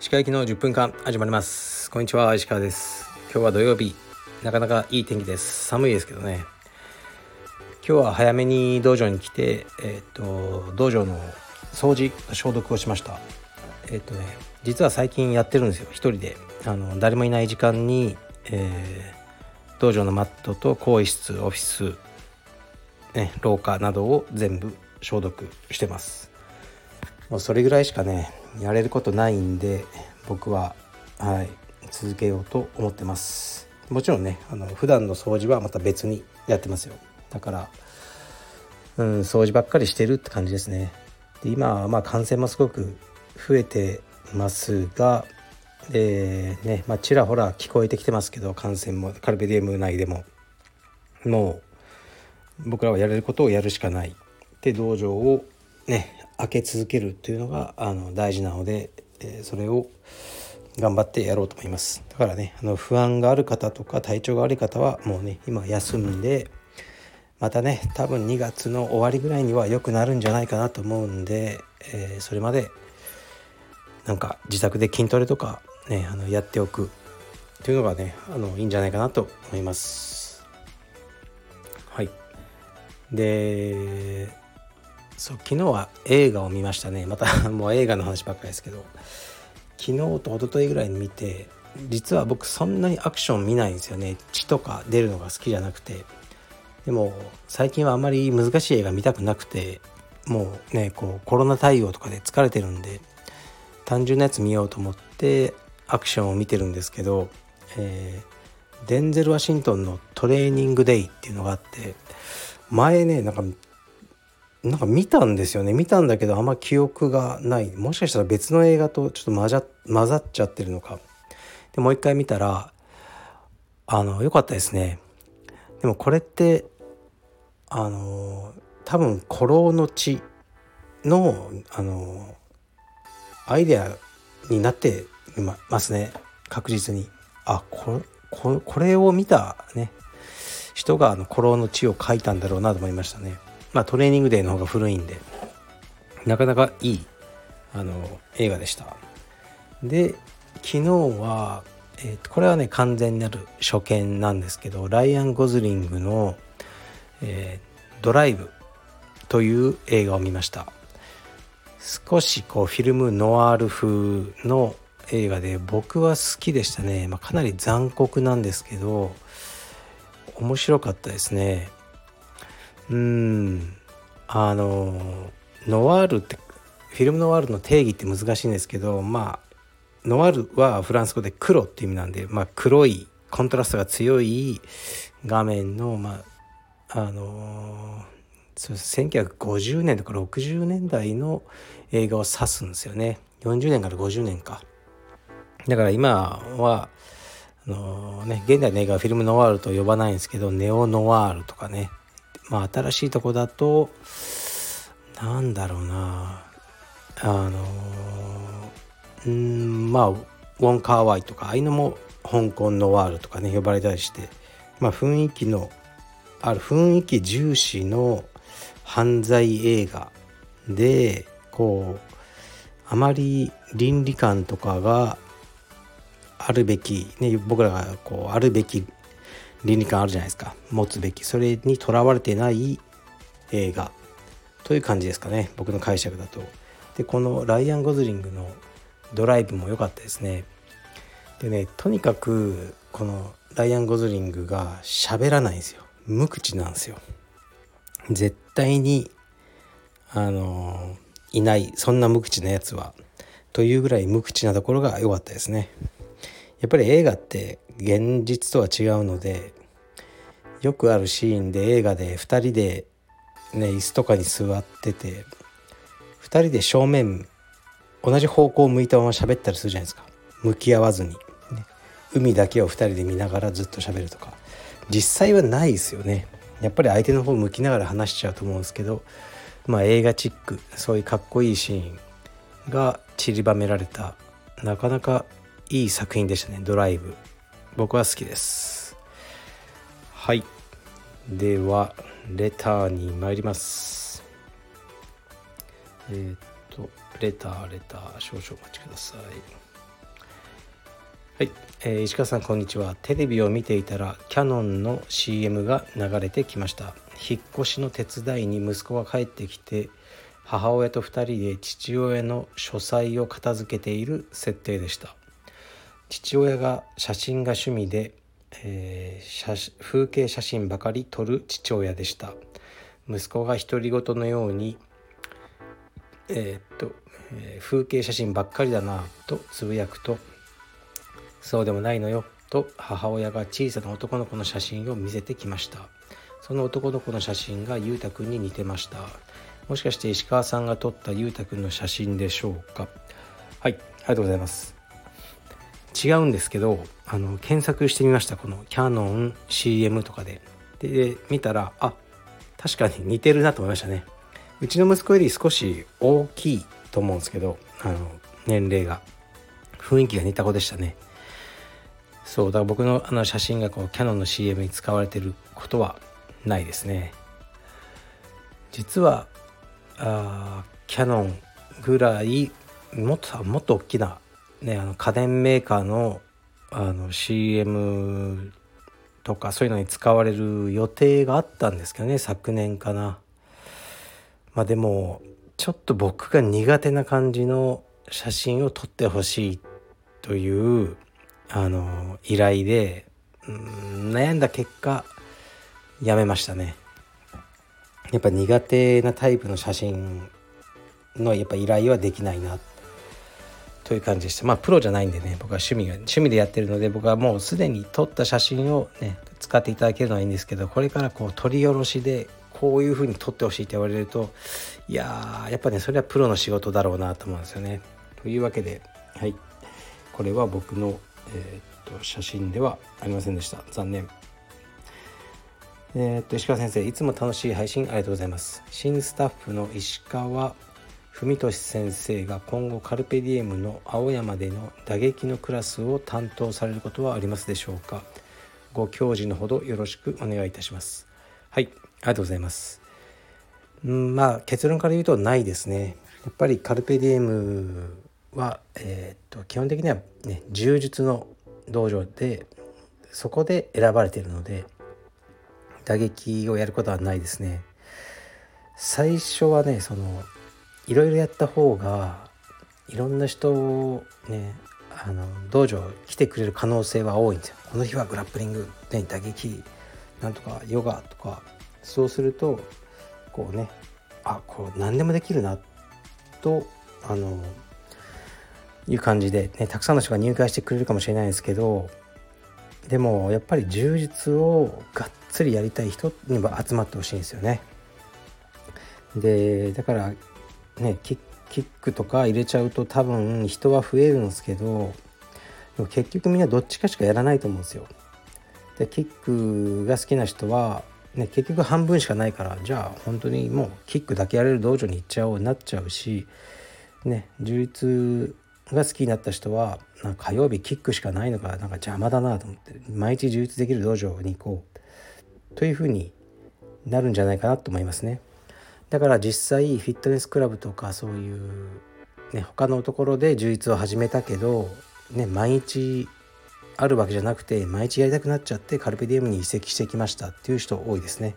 石川行きの10分間始まります。こんにちは石川です。今日は土曜日。なかなかいい天気です。寒いですけどね。今日は早めに道場に来てえっ、と道場の掃除消毒をしました。えっ、とね実は最近やってるんですよ。一人で。あの誰もいない時間に、えー、道場のマットと更衣室オフィス、ね、廊下などを全部消毒してます。もうそれぐらいしかねやれることないんで僕ははい続けようと思ってます。もちろんねあの普段の掃除はまた別にやってますよ。だからうん掃除ばっかりしてるって感じですね。で今はまあ感染もすごく増えてますがでねまあちらほら聞こえてきてますけど感染もカルベディウム内でも。もう僕らはやれることをやるしかない。で道場をね開け続けるっていうのがあの大事なので、えー、それを頑張ってやろうと思います。だからねあの不安がある方とか体調が悪い方はもうね今休んでまたね多分2月の終わりぐらいには良くなるんじゃないかなと思うんで、えー、それまでなんか自宅で筋トレとかねあのやっておくというのがねあのいいんじゃないかなと思います。でそう昨日は映画を見ましたね。また もう映画の話ばっかりですけど。昨日と一昨日ぐらいに見て実は僕そんなにアクション見ないんですよね。血とか出るのが好きじゃなくて。でも最近はあまり難しい映画見たくなくてもうねこうコロナ対応とかで疲れてるんで単純なやつ見ようと思ってアクションを見てるんですけど、えー、デンゼル・ワシントンのトレーニング・デイっていうのがあって前ねなんかなんか見たんですよね。見たんだけどあんま記憶がない。もしかしたら別の映画とちょっと混ざ混ざっちゃってるのか。でもう一回見たらあの良かったですね。でもこれってあの多分古老の地のあのアイデアになってますね。確実に。あこここれを見たね。人があの古老の地を書いたんだろうなと思いましたね。まあ、トレーニングデーの方が古いんで。なかなかいいあの映画でした。で昨日は、えー、これはね完全なる初見なんですけどライアン・ゴズリングの、えー、ドライブ」という映画を見ました。少しこうフィルムノワール風の映画で僕は好きでしたね、まあ、かなり残酷なんですけど面白かったですね。うん。あのノワールってフィルムノワールの定義って難しいんですけどまあノワールはフランス語で黒って意味なんで、まあ、黒いコントラストが強い画面のまああの1950年とか60年代の映画を指すんですよね。40年から50年か。だから今はあのー、ね現代の映画はフィルムノワールと呼ばないんですけどネオノワールとかね。まあ新しいとこだとなんだろうな。あのうんまあウォン・カーワイとかああいうのも香港ノワールとかね呼ばれたりしてまあ雰囲気のある雰囲気重視の犯罪映画でこうあまり倫理観とかがあるべき、ね、僕らがこうあるべき倫理観あるじゃないですか持つべきそれにとらわれてない映画という感じですかね僕の解釈だと。でこのライアン・ゴズリングのドライブも良かったですね。でねとにかくこのライアン・ゴズリングが喋らないんですよ無口なんですよ。絶対にあのいないそんな無口なやつはというぐらい無口なところが良かったですね。やっぱり映画って現実とは違うのでよくあるシーンで映画で2人でね椅子とかに座ってて2人で正面同じ方向を向いたまま喋ったりするじゃないですか。向き合わずに、ね、海だけを2人で見ながらずっと喋るとか。実際はないですよね。やっぱり相手の方向きながら話しちゃうと思うんですけどまあ映画チックそういうかっこいいシーンが散りばめられたなかなかいい作品でしたね。ドライブ。僕は好きです。はい。ではレターに参ります。えー、っとレターレター少々お待ちください。はい、えー、石川さんこんにちは。テレビを見ていたらキャノンの CM が流れてきました。引っ越しの手伝いに息子が帰ってきて母親と2人で父親の書斎を片付けている設定でした。父親が写真が趣味で、えー、風景写真ばかり撮る父親でした。息子が独り言のようにえー、っと、えー、風景写真ばっかりだなとつぶやくとそうでもないのよと母親が小さな男の子の写真を見せてきました。その男の子の写真がゆうたくんに似てました。もしかして石川さんが撮ったゆうたくんの写真でしょうか。はいありがとうございます。違うんですけどあの検索してみました。このキャノン CM とかで。で見たらあ確かに似てるなと思いましたね。うちの息子より少し大きいと思うんですけどあの年齢が。雰囲気が似た子でしたね。そうだから僕のあの写真がこうキャノンの CM に使われてることはないですね。実はあキャノンぐらいもっともっと大きな、ね、あの家電メーカーのあの CM とかそういうのに使われる予定があったんですけどね昨年かな。まあでもちょっと僕が苦手な感じの写真を撮ってほしいというあの依頼で、うん、悩んだ結果やめましたね。やっぱ苦手なタイプの写真のやっぱ依頼はできないなってという感じでしたまあプロじゃないんでね僕は趣味が趣味でやってるので僕はもうすでに撮った写真をね使っていただけるのはいいんですけどこれからこう撮り下ろしでこういう風に撮ってほしいって言われるといやーやっぱねそれはプロの仕事だろうなと思うんですよね。というわけではいこれは僕の、えー、っと写真ではありませんでした残念。えー、っと石川先生いつも楽しい配信ありがとうございます新スタッフの石川文俊先生が今後カルペディエムの青山での打撃のクラスを担当されることはありますでしょうか？ご教示のほどよろしくお願いいたします。はいありがとうございます。うんまあ結論から言うとないですね。やっぱりカルペディエムは、えー、っと基本的にはね柔術の道場でそこで選ばれているので打撃をやることはないですね。最初はねそのいろいろやった方がいろんな人をねあの道場来てくれる可能性は多いんですよこの日はグラップリング、ね、打撃なんとかヨガとかそうするとこうねあこう何でもできるなとあのいう感じで、ね、たくさんの人が入会してくれるかもしれないですけどでもやっぱり充実をがっつりやりたい人には集まってほしいんですよね。でだからねキックとか入れちゃうと多分人は増えるんですけどでも結局みんなどっちかしかやらないと思うんですよ。でキックが好きな人は、ね、結局半分しかないからじゃあ本当にもうキックだけやれる道場に行っちゃおうになっちゃうしね充実が好きになった人はなんか火曜日キックしかないのがなんか邪魔だなと思って毎日充実できる道場に行こうというふうになるんじゃないかなと思いますね。だから実際フィットネスクラブとかそういう、ね、他のところで充実を始めたけど、ね、毎日あるわけじゃなくて毎日やりたくなっちゃってカルペディウムに移籍してきましたっていう人多いですね。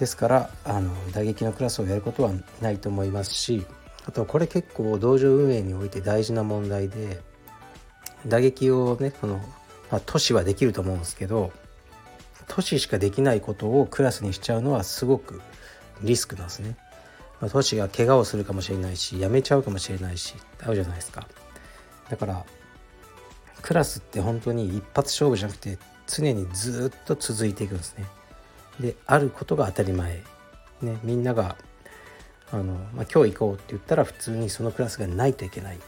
ですからあの打撃のクラスをやることはないと思いますしあとこれ結構道場運営において大事な問題で打撃をねこの、まあ、都市はできると思うんですけど都市しかできないことをクラスにしちゃうのはすごくリスクなんですね。まあ、都市が怪我をするかもしれないしやめちゃうかもしれないしあるじゃないですか。だからクラスって本当に一発勝負じゃなくて常にずっと続いていくんですね。であることが当たり前。ね、みんながあの、まあ、今日行こうって言ったら普通にそのクラスがないといけない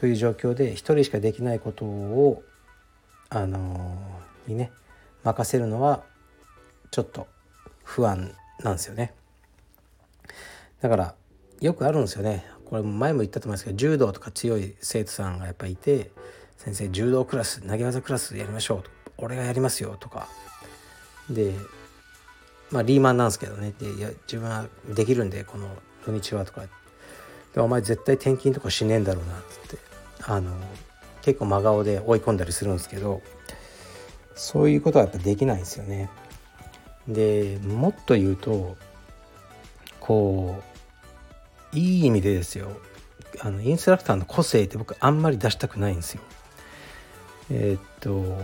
という状況で一人しかできないことをあのにね任せるのはちょっと不安なんですよね。だからよくあるんですよね。これ前も言ったと思いますけど柔道とか強い生徒さんがやっぱいて「先生柔道クラス投げ技クラスやりましょう」俺がやりますよ」とかでまあリーマンなんですけどねでいや自分はできるんでこの土日はとかでお前絶対転勤とかしねえんだろうなっつってあの結構真顔で追い込んだりするんですけどそういうことはやっぱできないんですよね。でもっと言うとこういい意味でですよあのインストラクターの個性って僕あんまり出したくないんですよ。えー、っと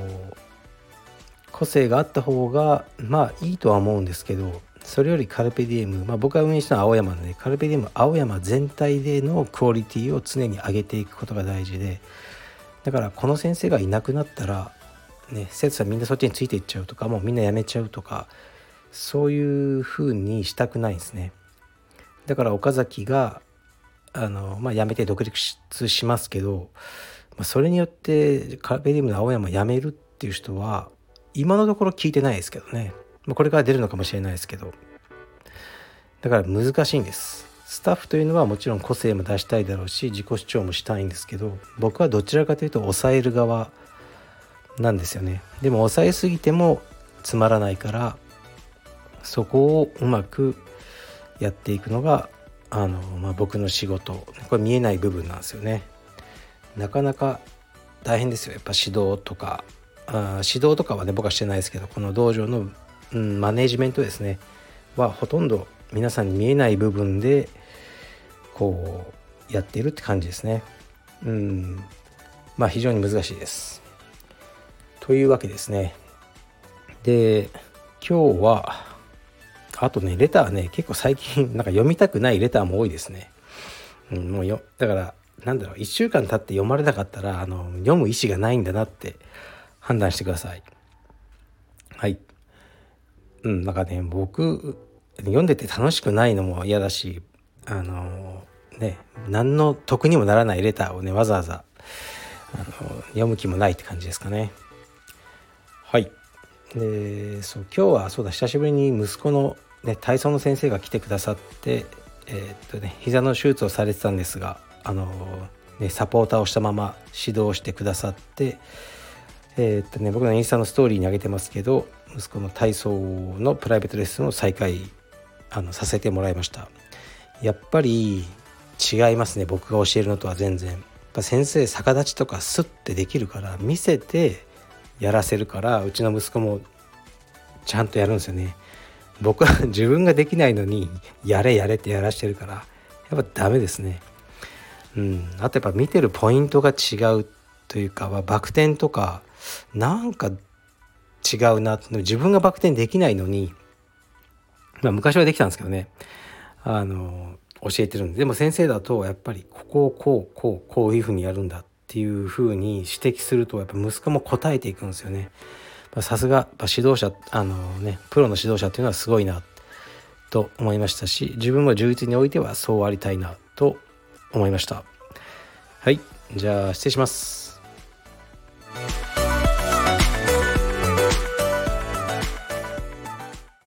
個性があった方がまあいいとは思うんですけどそれよりカルペディエム、まあ、僕が運営したのは青山なのでカルペディエム青山全体でのクオリティを常に上げていくことが大事でだからこの先生がいなくなったらね生徒さんみんなそっちについていっちゃうとかもうみんな辞めちゃうとかそういう風にしたくないんですねだから岡崎があの、まあ、辞めて独立しますけど、まあ、それによってカルペディエムの青山を辞めるっていう人は今のところ聞いてないですけどね。まあこれから出るのかもしれないですけど。だから難しいんです。スタッフというのはもちろん個性も出したいだろうし自己主張もしたいんですけど僕はどちらかというと抑える側なんですよね。でも抑えすぎてもつまらないからそこをうまくやっていくのがあの、まあ、僕の仕事これ見えない部分なんですよねなかなか大変ですよやっぱ指導とかあ指導とかはね僕はしてないですけどこの道場のうん、マネジメントですねはほとんど皆さんに見えない部分でこうやっているって感じですね。うん、まあ非常に難しいです。というわけですね。で今日はあとねレターね結構最近なんか読みたくないレターも多いですね。うん、もうよだからなんだろう1週間経って読まれなかったらあの読む意思がないんだなって判断してください。はい。うん、なんかね僕読んでて楽しくないのも嫌だしあのね何の得にもならないレターをねわざわざあの読む気もないって感じですかね。はいでそう今日はそうだ久しぶりに息子の、ね、体操の先生が来てくださってえー、っとね膝の手術をされてたんですがあの、ね、サポーターをしたまま指導してくださってえー、っとね僕のインスタのストーリーに上げてますけど息子の体操のプライベートレッスンを再開あのさせてもらいました。やっぱり違いますね僕が教えるのとは全然。やっぱ先生逆立ちとかスッてできるから見せてやらせるからうちの息子もちゃんとやるんですよね。僕は 自分ができないのにやれやれってやらしてるからやっぱダメですね。うん。あとやっぱ見てるポイントが違うというかはバク転とかなんか違うな自分がバク転できないのにまあ昔はできたんですけどね。あの教えてるんで。でも先生だとやっぱりここをこうこうこういうふうにやるんだっていうふうに指摘するとやっぱ息子も答えていくんですよね。さすが指導者あのねプロの指導者っていうのはすごいなと思いましたし自分も充実においてはそうありたいなと思いました。はいじゃあ失礼します。